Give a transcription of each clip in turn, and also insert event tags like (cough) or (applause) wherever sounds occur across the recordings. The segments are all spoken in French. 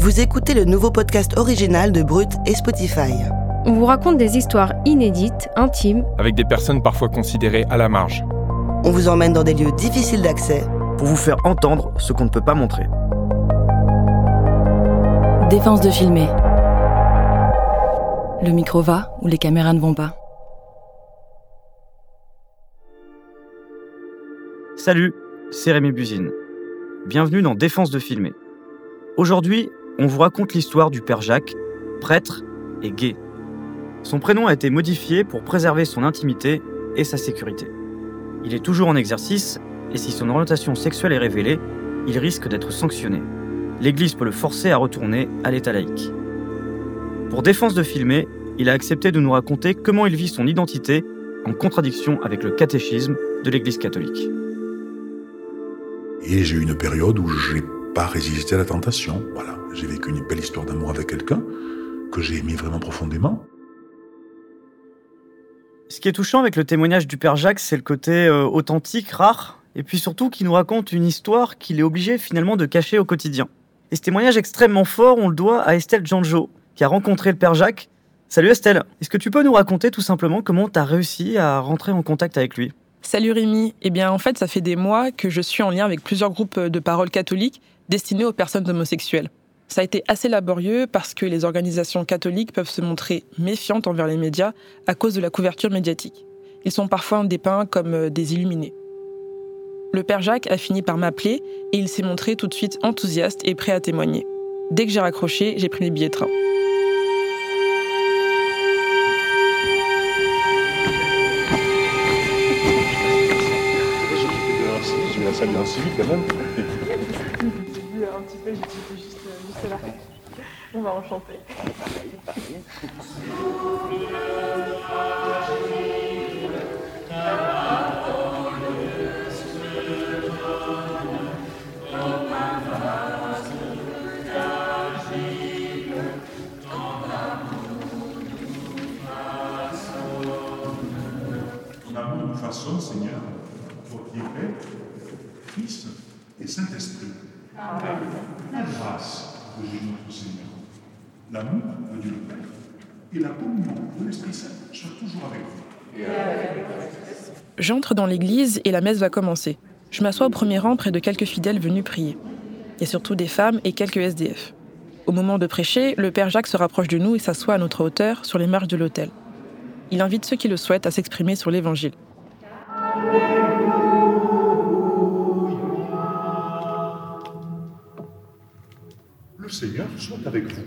Vous écoutez le nouveau podcast original de Brut et Spotify. On vous raconte des histoires inédites, intimes, avec des personnes parfois considérées à la marge. On vous emmène dans des lieux difficiles d'accès pour vous faire entendre ce qu'on ne peut pas montrer. Défense de filmer. Le micro va ou les caméras ne vont pas. Salut, c'est Rémi Buzine. Bienvenue dans Défense de filmer. Aujourd'hui, on vous raconte l'histoire du père Jacques, prêtre et gay. Son prénom a été modifié pour préserver son intimité et sa sécurité. Il est toujours en exercice et si son orientation sexuelle est révélée, il risque d'être sanctionné. L'Église peut le forcer à retourner à l'état laïque. Pour défense de filmer, il a accepté de nous raconter comment il vit son identité en contradiction avec le catéchisme de l'Église catholique. Et j'ai eu une période où j'ai pas résisté à la tentation. Voilà, j'ai vécu une belle histoire d'amour avec quelqu'un que j'ai aimé vraiment profondément. Ce qui est touchant avec le témoignage du père Jacques, c'est le côté euh, authentique, rare, et puis surtout qu'il nous raconte une histoire qu'il est obligé finalement de cacher au quotidien. Et ce témoignage extrêmement fort, on le doit à Estelle Janjo, qui a rencontré le père Jacques. Salut Estelle, est-ce que tu peux nous raconter tout simplement comment tu as réussi à rentrer en contact avec lui? Salut Rémi, eh bien en fait ça fait des mois que je suis en lien avec plusieurs groupes de parole catholiques destinés aux personnes homosexuelles. Ça a été assez laborieux parce que les organisations catholiques peuvent se montrer méfiantes envers les médias à cause de la couverture médiatique. Ils sont parfois dépeints comme euh, des illuminés. Le père Jacques a fini par m'appeler et il s'est montré tout de suite enthousiaste et prêt à témoigner. Dès que j'ai raccroché, j'ai pris mes billets de train. (laughs) j'étais juste, juste là. (laughs) On va nous façonne, Seigneur, pour Père, Fils et Saint-Esprit. La grâce de Jésus notre Seigneur, l'amour de Dieu le Père et la communion de l'Esprit Saint soient toujours avec vous. J'entre dans l'église et la messe va commencer. Je m'assois au premier rang près de quelques fidèles venus prier. Il y a surtout des femmes et quelques SDF. Au moment de prêcher, le père Jacques se rapproche de nous et s'assoit à notre hauteur sur les marches de l'autel. Il invite ceux qui le souhaitent à s'exprimer sur l'évangile. Le Seigneur soit avec vous.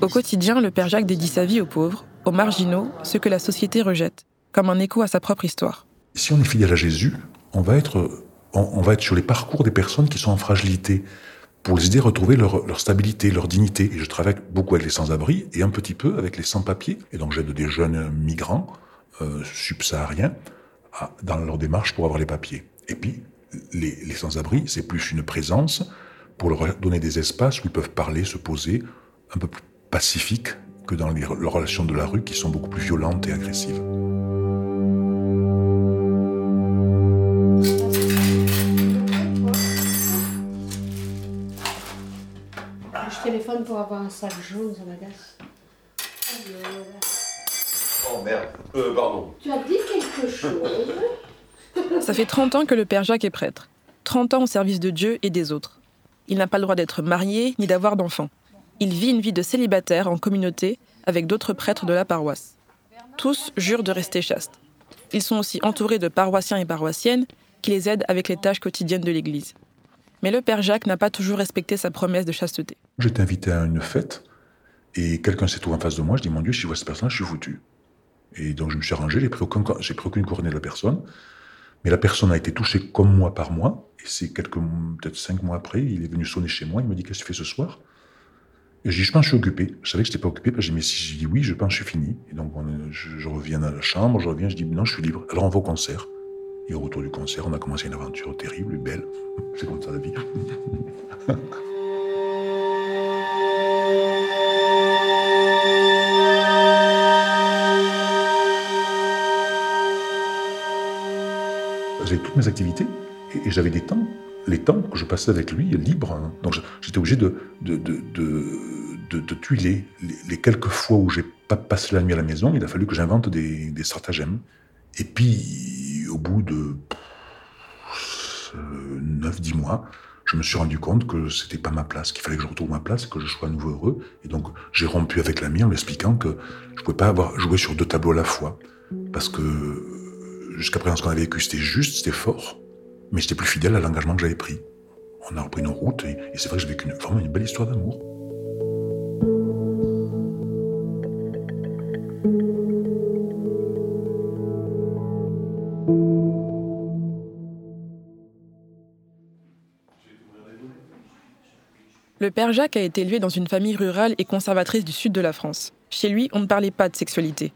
Au quotidien, le père Jacques dédie sa vie aux pauvres, aux marginaux, ceux que la société rejette, comme un écho à sa propre histoire. Si on est fidèle à Jésus, on va être, on, on va être sur les parcours des personnes qui sont en fragilité pour les aider à retrouver leur, leur stabilité, leur dignité. Et je travaille beaucoup avec les sans-abri et un petit peu avec les sans-papiers. Et donc j'aide des jeunes migrants euh, subsahariens à- dans leur démarche pour avoir les papiers. Et puis, les, les sans-abri, c'est plus une présence pour leur donner des espaces où ils peuvent parler, se poser, un peu plus pacifiques que dans les, leurs relations de la rue qui sont beaucoup plus violentes et agressives. Je téléphone pour avoir un sac jaune, ça m'agace. Oh merde. Euh, pardon. Tu as dit quelque chose Ça fait 30 ans que le père Jacques est prêtre. 30 ans au service de Dieu et des autres. Il n'a pas le droit d'être marié ni d'avoir d'enfants. Il vit une vie de célibataire en communauté avec d'autres prêtres de la paroisse. Tous jurent de rester chastes. Ils sont aussi entourés de paroissiens et paroissiennes qui les aident avec les tâches quotidiennes de l'Église. Mais le père Jacques n'a pas toujours respecté sa promesse de chasteté. J'étais invité à une fête et quelqu'un s'est trouvé en face de moi. Je dis Mon Dieu, si je vois cette personne, je suis foutu. Et donc je me suis arrangé, j'ai pris, pris aucune coordonnée de la personne. Mais la personne a été touchée comme moi par moi, et c'est quelques, peut-être cinq mois après, il est venu sonner chez moi, il me dit Qu'est-ce que tu fais ce soir? Et je dis Je pense que je suis occupé. Je savais que je n'étais pas occupé, j'ai si je dis oui, je pense que je suis fini. Et donc je, je, reviens à la chambre, je reviens, je dis Non, je suis libre. Alors on va au concert. Et au retour du concert, on a commencé une aventure terrible, belle. (laughs) C'est comme ça la vie. (laughs) J'avais toutes mes activités et, j'avais des temps, les temps que je passais avec lui libres. Hein. Donc j'étais obligé de, de, de, de, de tuiler. Les, quelques fois où j'ai pas passé la nuit à la maison, il a fallu que j'invente des, stratagèmes. Et puis, au bout de 9-10 mois, je me suis rendu compte que c'était pas ma place, qu'il fallait que je retrouve ma place, que je sois à nouveau heureux. Et donc, j'ai rompu avec l'ami en lui expliquant que je pouvais pas avoir joué sur deux tableaux à la fois. Parce que jusqu'à présent, ce qu'on avait vécu, c'était juste, c'était fort, mais j'étais plus fidèle à l'engagement que j'avais pris. On a repris nos routes, et, c'est vrai que j'ai vécu vraiment une belle histoire d'amour. Le père Jacques a été élevé dans une famille rurale et conservatrice du sud de la France. Chez lui, on ne parlait pas de sexualité.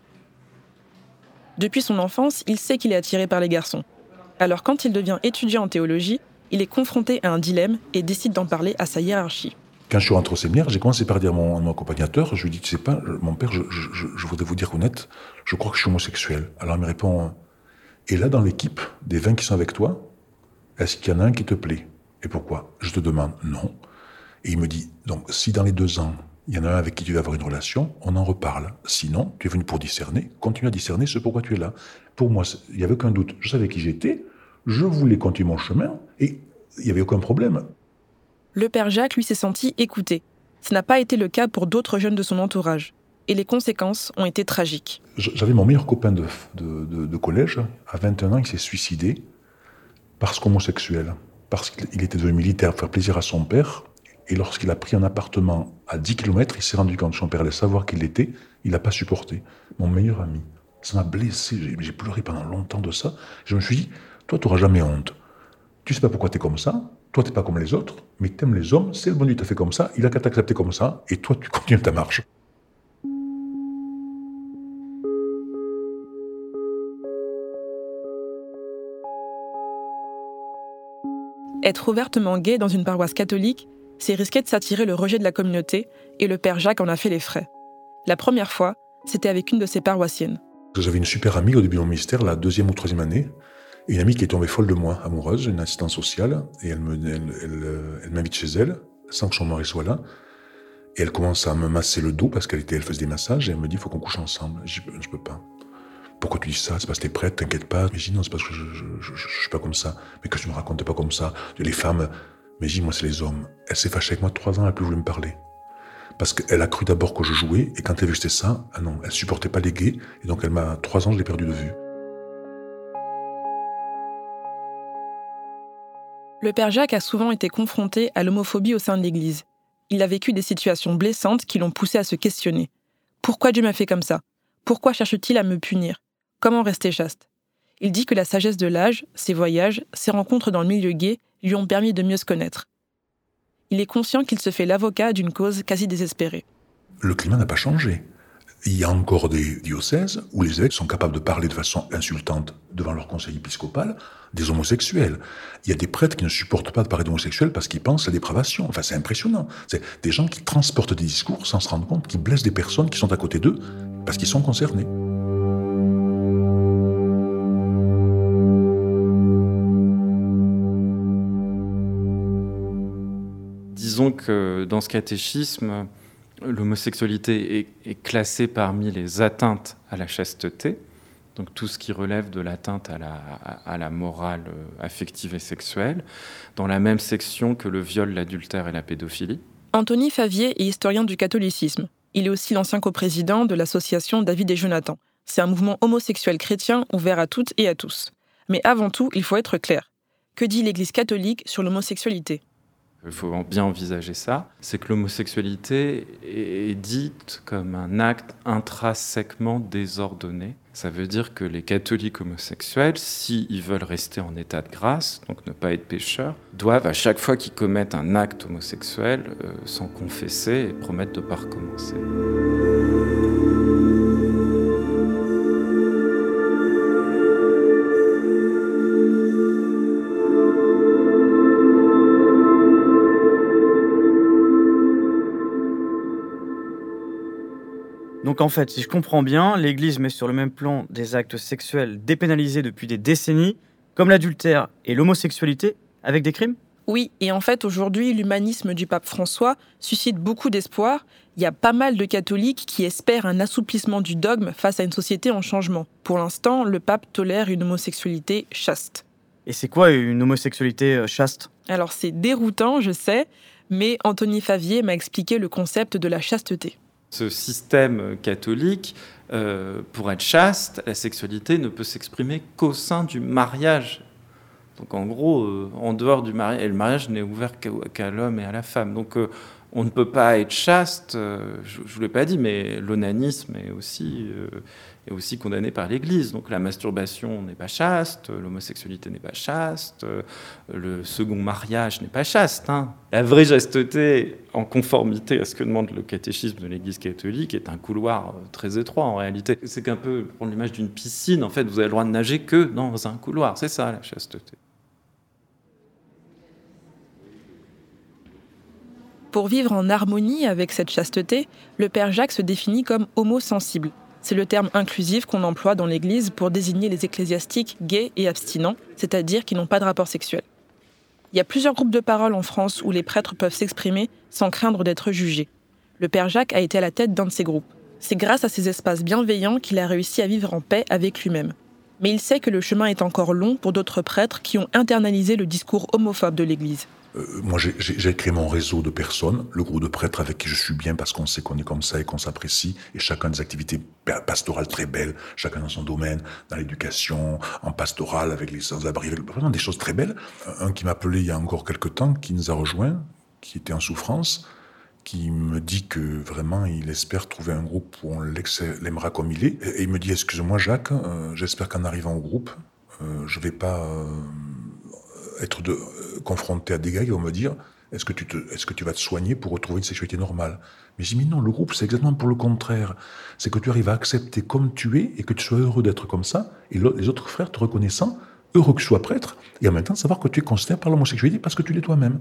Depuis son enfance, il sait qu'il est attiré par les garçons. Alors quand il devient étudiant en théologie, il est confronté à un dilemme et décide d'en parler à sa hiérarchie. Quand je suis rentré au séminaire, j'ai commencé par dire à mon, accompagnateur, je lui dis, tu sais pas, mon père, je, voudrais vous dire honnête, je crois que je suis homosexuel. Alors il me répond, et là dans l'équipe des 20 qui sont avec toi, est-ce qu'il y en a un qui te plaît? Et pourquoi? Je te demande, non. Et il me dit, donc si dans les deux ans, il y en a un avec qui tu vas avoir une relation, on en reparle. Sinon, tu es venu pour discerner, continue à discerner ce pourquoi tu es là. Pour moi, il n'y avait aucun doute. Je savais qui j'étais, je voulais continuer mon chemin, et il n'y avait aucun problème. Le père Jacques, lui, s'est senti écouté. Ce n'a pas été le cas pour d'autres jeunes de son entourage. Et les conséquences ont été tragiques. J'avais mon meilleur copain de, de, collège, à 21 ans, il s'est suicidé parce qu'homosexuel. Parce qu'il était devenu militaire pour faire plaisir à son père. Et lorsqu'il a pris un appartement à 10 km, il s'est rendu compte son père allait savoir qu'il l'était. Il n'a pas supporté. Mon meilleur ami. Ça m'a blessé. J'ai pleuré pendant longtemps de ça. Je me suis dit, toi, tu n'auras jamais honte. Tu sais pas pourquoi tu es comme ça. Toi, tu n'es pas comme les autres. Mais tu aimes les hommes. C'est le bon Dieu t'a fait comme ça. Il a qu'à t'accepter comme ça. Et toi, tu continues ta marche. Être ouvertement gay dans une paroisse catholique, c'est risquer de s'attirer le rejet de la communauté, et le père Jacques en a fait les frais. La première fois, c'était avec une de ses paroissiennes. J'avais une super amie au début de mon ministère, la deuxième ou troisième année, et une amie qui est tombée folle de moi, amoureuse, une assistante sociale, et elle m'invite chez elle, sans que son mari soit là, et elle commence à me masser le dos parce qu'elle elle faisait des massages, et elle me dit, il faut qu'on couche ensemble. Je dis, je peux pas. Pourquoi tu dis ça? C'est parce que t'es prête, t'inquiète pas. Mais je dis non, c'est parce que je, je, suis pas comme ça. Mais que tu me racontes pas comme ça. Les femmes, mais dis, moi, c'est les hommes. Elle s'est fâchée avec moi trois ans, elle a plus voulu me parler. Parce qu'elle a cru d'abord que je jouais, et quand elle a vu que c'était ça, ah non, elle supportait pas les gays, et donc elle m'a, trois ans, je l'ai perdu de vue. Le père Jacques a souvent été confronté à l'homophobie au sein de l'Église. Il a vécu des situations blessantes qui l'ont poussé à se questionner. Pourquoi Dieu m'a fait comme ça? Pourquoi cherche-t-il à me punir? Comment rester chaste? Il dit que la sagesse de l'âge, ses voyages, ses rencontres dans le milieu gay lui ont permis de mieux se connaître. Il est conscient qu'il se fait l'avocat d'une cause quasi désespérée. Le climat n'a pas changé. Il y a encore des diocèses où les évêques sont capables de parler de façon insultante devant leur conseil épiscopal des homosexuels. Il y a des prêtres qui ne supportent pas de parler d'homosexuels parce qu'ils pensent à la dépravation. Enfin, c'est impressionnant. C'est des gens qui transportent des discours sans se rendre compte, qui blessent des personnes qui sont à côté d'eux parce qu'ils sont concernés. Disons dans ce catéchisme, l'homosexualité est, classée parmi les atteintes à la chasteté, donc tout ce qui relève de l'atteinte à la, à la, morale euh, affective et sexuelle, dans la même section que le viol, l'adultère et la pédophilie. Anthony Favier est historien du catholicisme. Il est aussi l'ancien coprésident de l'association David et Jonathan. C'est un mouvement homosexuel chrétien ouvert à toutes et à tous. Mais avant tout, il faut être clair. Que dit l'Église catholique sur l'homosexualité? Il faut bien envisager ça, c'est que l'homosexualité est dite comme un acte intrinsèquement désordonné. Ça veut dire que les catholiques homosexuels, s'ils veulent rester en état de grâce, donc ne pas être pécheurs, doivent à chaque fois qu'ils commettent un acte homosexuel euh, s'en confesser et promettre de ne pas recommencer. Donc en fait, si je comprends bien, l'Église met sur le même plan des actes sexuels dépénalisés depuis des décennies, comme l'adultère et l'homosexualité, avec des crimes? Oui, et en fait aujourd'hui, l'humanisme du pape François suscite beaucoup d'espoir. Il y a pas mal de catholiques qui espèrent un assouplissement du dogme face à une société en changement. Pour l'instant, le pape tolère une homosexualité chaste. Et c'est quoi une homosexualité euh, chaste? Alors c'est déroutant, je sais, mais Anthony Favier m'a expliqué le concept de la chasteté. Ce système catholique, euh, pour être chaste, la sexualité ne peut s'exprimer qu'au sein du mariage. Donc en gros, euh, en dehors du mariage, et le mariage n'est ouvert qu'à l'homme et à la femme. Donc euh, on ne peut pas être chaste, je ne vous l'ai pas dit, mais l'onanisme est aussi, est aussi condamné par l'Église. Donc la masturbation n'est pas chaste, l'homosexualité n'est pas chaste, le second mariage n'est pas chaste. Hein. La vraie chasteté, en conformité à ce que demande le catéchisme de l'Église catholique, est un couloir très étroit en réalité. C'est qu'un peu, prendre l'image d'une piscine, en fait, vous avez le droit de nager que dans un couloir. C'est ça la chasteté. Pour vivre en harmonie avec cette chasteté, le Père Jacques se définit comme homosensible. C'est le terme inclusif qu'on emploie dans l'Église pour désigner les ecclésiastiques gays et abstinents, c'est-à-dire qui n'ont pas de rapport sexuel. Il y a plusieurs groupes de parole en France où les prêtres peuvent s'exprimer sans craindre d'être jugés. Le Père Jacques a été à la tête d'un de ces groupes. C'est grâce à ces espaces bienveillants qu'il a réussi à vivre en paix avec lui-même. Mais il sait que le chemin est encore long pour d'autres prêtres qui ont internalisé le discours homophobe de l'Église. Euh, moi, j'ai créé mon réseau de personnes, le groupe de prêtres avec qui je suis bien parce qu'on sait qu'on est comme ça et qu'on s'apprécie, et chacun des activités pastorales très belles, chacun dans son domaine, dans l'éducation, en pastoral avec les sans-abri, vraiment des choses très belles. Un qui m'a appelé il y a encore quelques temps, qui nous a rejoints, qui était en souffrance, qui me dit que vraiment il espère trouver un groupe où on l'aimera comme il est. Et il me dit, excuse-moi Jacques, euh, j'espère qu'en arrivant au groupe, euh, je vais pas être euh, confronté à des gars qui vont me dire est-ce que, tu est-ce que tu vas te soigner pour retrouver une sexualité normale? Mais je dis, mais non, le groupe, c'est exactement pour le contraire. C'est que tu arrives à accepter comme tu es et que tu sois heureux d'être comme ça, et les autres frères te reconnaissant, heureux que tu sois prêtre, et en même temps savoir que tu es considéré par l'homosexualité parce que tu l'es toi-même.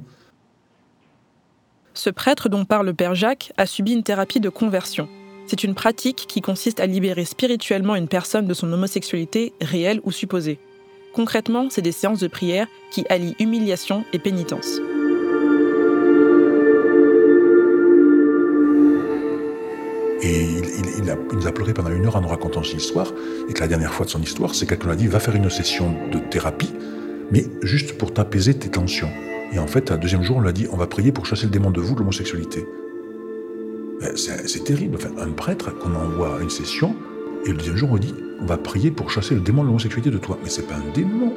Ce prêtre dont parle le Père Jacques a subi une thérapie de conversion. C'est une pratique qui consiste à libérer spirituellement une personne de son homosexualité réelle ou supposée. Concrètement, c'est des séances de prière qui allient humiliation et pénitence. Et il, a, nous a pleuré pendant une heure en nous racontant son histoire, et que la dernière fois de son histoire, c'est quelqu'un lui a dit va faire une session de thérapie, mais juste pour t'apaiser tes tensions. Et en fait, un deuxième jour, on lui a dit on va prier pour chasser le démon de vous, l'homosexualité. Ben, c'est terrible. Enfin, un prêtre qu'on envoie à une session, et le deuxième jour, on dit on va prier pour chasser le démon de l'homosexualité de toi. Mais c'est pas un démon.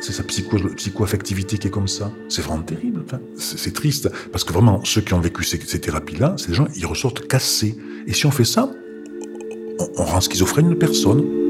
C'est sa psycho, psychoaffectivité qui est comme ça. C'est vraiment terrible. c'est triste. Parce que vraiment, ceux qui ont vécu ces, thérapies-là, des gens, ils ressortent cassés. Et si on fait ça, on, on rend schizophrène une personne.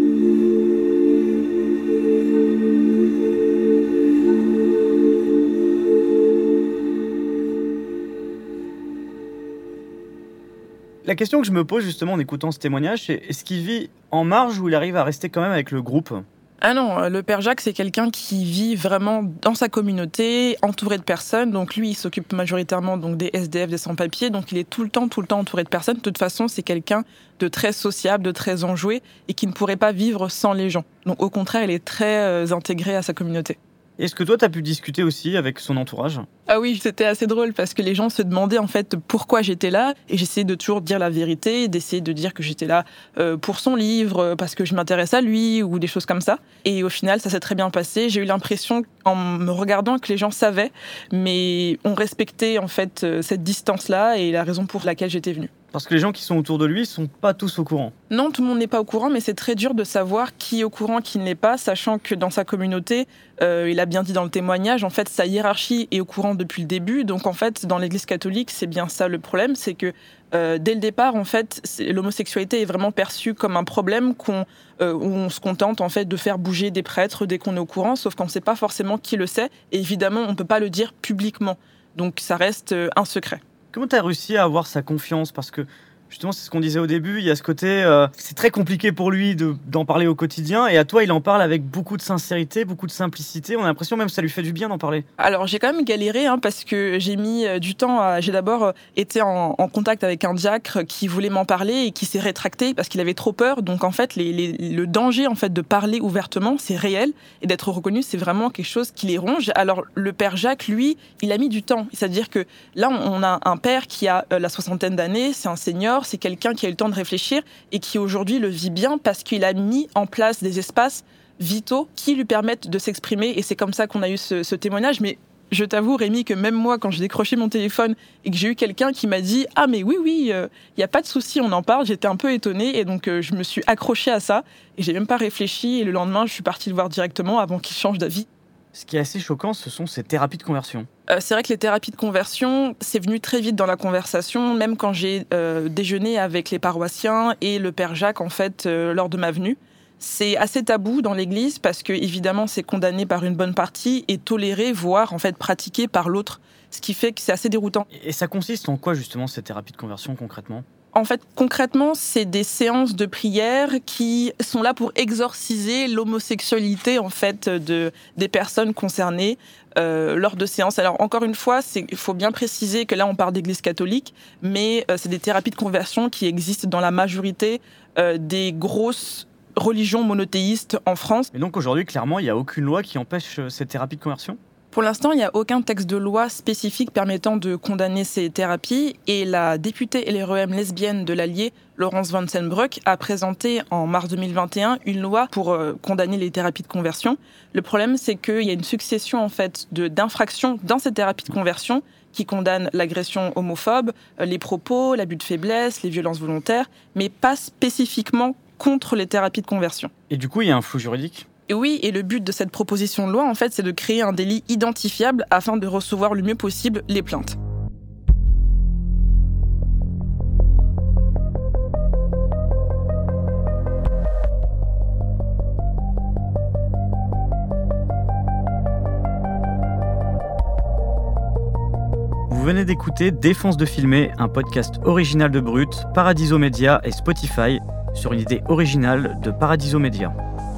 La question que je me pose justement en écoutant ce témoignage, c'est est-ce qu'il vit en marge ou il arrive à rester quand même avec le groupe? Ah non, euh, le père Jacques, c'est quelqu'un qui vit vraiment dans sa communauté, entouré de personnes. Donc lui, il s'occupe majoritairement donc des SDF, des sans-papiers. Donc il est tout le temps, tout le temps entouré de personnes. De toute façon, c'est quelqu'un de très sociable, de très enjoué et qui ne pourrait pas vivre sans les gens. Donc au contraire, il est très euh, intégré à sa communauté. Est-ce que toi, tu as pu discuter aussi avec son entourage? Ah oui, c'était assez drôle parce que les gens se demandaient en fait pourquoi j'étais là et j'essayais de toujours dire la vérité, d'essayer de dire que j'étais là euh, pour son livre, euh, parce que je m'intéresse à lui ou des choses comme ça. Et au final, ça s'est très bien passé. J'ai eu l'impression en me regardant que les gens savaient, mais on respectait en fait euh, cette distance-là et la raison pour laquelle j'étais venue. Parce que les gens qui sont autour de lui sont pas tous au courant. Non, tout le monde n'est pas au courant, mais c'est très dur de savoir qui est au courant, qui ne l'est pas, sachant que dans sa communauté, euh, il a bien dit dans le témoignage, en fait, sa hiérarchie est au courant depuis le début. Donc, en fait, dans l'Église catholique, c'est bien ça le problème, c'est que euh, dès le départ, en fait, l'homosexualité est vraiment perçue comme un problème qu'on, euh, où on se contente en fait de faire bouger des prêtres dès qu'on est au courant, sauf qu'on ne sait pas forcément qui le sait. Et évidemment, on ne peut pas le dire publiquement. Donc, ça reste un secret. Comment tu as réussi à avoir sa confiance? Parce que Justement, c'est ce qu'on disait au début. Il y a ce côté, euh, c'est très compliqué pour lui d'en parler au quotidien. Et à toi, il en parle avec beaucoup de sincérité, beaucoup de simplicité. On a l'impression même que ça lui fait du bien d'en parler. Alors, j'ai quand même galéré hein, parce que j'ai mis euh, du temps. J'ai d'abord euh, été en, contact avec un diacre qui voulait m'en parler et qui s'est rétracté parce qu'il avait trop peur. Donc, en fait, le danger en fait de parler ouvertement, c'est réel et d'être reconnu, c'est vraiment quelque chose qui les ronge. Alors, le père Jacques, lui, il a mis du temps. C'est-à-dire que là, on a un père qui a la soixantaine d'années, c'est un senior c'est quelqu'un qui a eu le temps de réfléchir et qui aujourd'hui le vit bien parce qu'il a mis en place des espaces vitaux qui lui permettent de s'exprimer. Et c'est comme ça qu'on a eu ce, témoignage. Mais je t'avoue, Rémi, que même moi, quand j'ai décroché mon téléphone et que j'ai eu quelqu'un qui m'a dit Ah, mais oui, oui, il euh, n'y a pas de souci, on en parle, j'étais un peu étonnée. Et donc, euh, je me suis accrochée à ça. Et j'ai même pas réfléchi. Et le lendemain, je suis partie le voir directement avant qu'il change d'avis. Ce qui est assez choquant, ce sont ces thérapies de conversion. Euh, c'est vrai que les thérapies de conversion, c'est venu très vite dans la conversation, même quand j'ai euh, déjeuné avec les paroissiens et le père Jacques, en fait, euh, lors de ma venue. C'est assez tabou dans l'Église parce que, évidemment, c'est condamné par une bonne partie et toléré, voire, en fait, pratiqué par l'autre. Ce qui fait que c'est assez déroutant. Et ça consiste en quoi, justement, ces thérapies de conversion, concrètement? En fait, concrètement, c'est des séances de prière qui sont là pour exorciser l'homosexualité en fait de des personnes concernées euh, lors de séances. Alors encore une fois, il faut bien préciser que là on parle d'Église catholique, mais euh, c'est des thérapies de conversion qui existent dans la majorité euh, des grosses religions monothéistes en France. Et donc aujourd'hui, clairement, il n'y a aucune loi qui empêche ces thérapies de conversion? Pour l'instant, il n'y a aucun texte de loi spécifique permettant de condamner ces thérapies et la députée LREM lesbienne de l'Allier, Laurence Van Senbruck, a présenté en mars 2021 une loi pour euh, condamner les thérapies de conversion. Le problème, c'est qu'il y a une succession en fait d'infractions dans ces thérapies de conversion qui condamnent l'agression homophobe, euh, les propos, l'abus de faiblesse, les violences volontaires, mais pas spécifiquement contre les thérapies de conversion. Et du coup, il y a un flou juridique? Et oui, et le but de cette proposition de loi, en fait, c'est de créer un délit identifiable afin de recevoir le mieux possible les plaintes. Vous venez d'écouter Défense de filmer, un podcast original de Brut, Paradiso Media et Spotify sur une idée originale de Paradiso Media.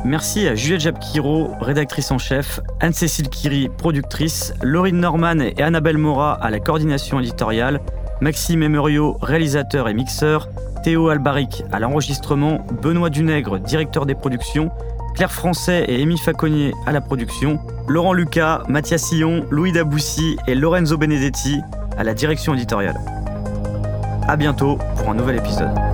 Merci à Juliette Japkiro, rédactrice en chef, Anne-Cécile Kiri, productrice, Laurine Norman et Annabelle Mora à la coordination éditoriale, Maxime Emerio, réalisateur et mixeur, Théo Albaric à l'enregistrement, Benoît Dunègre, directeur des productions, Claire Français et Amy Faconnier à la production, Laurent Lucas, Mathias Sillon, Louis Daboussi et Lorenzo Benedetti à la direction éditoriale. A bientôt pour un nouvel épisode.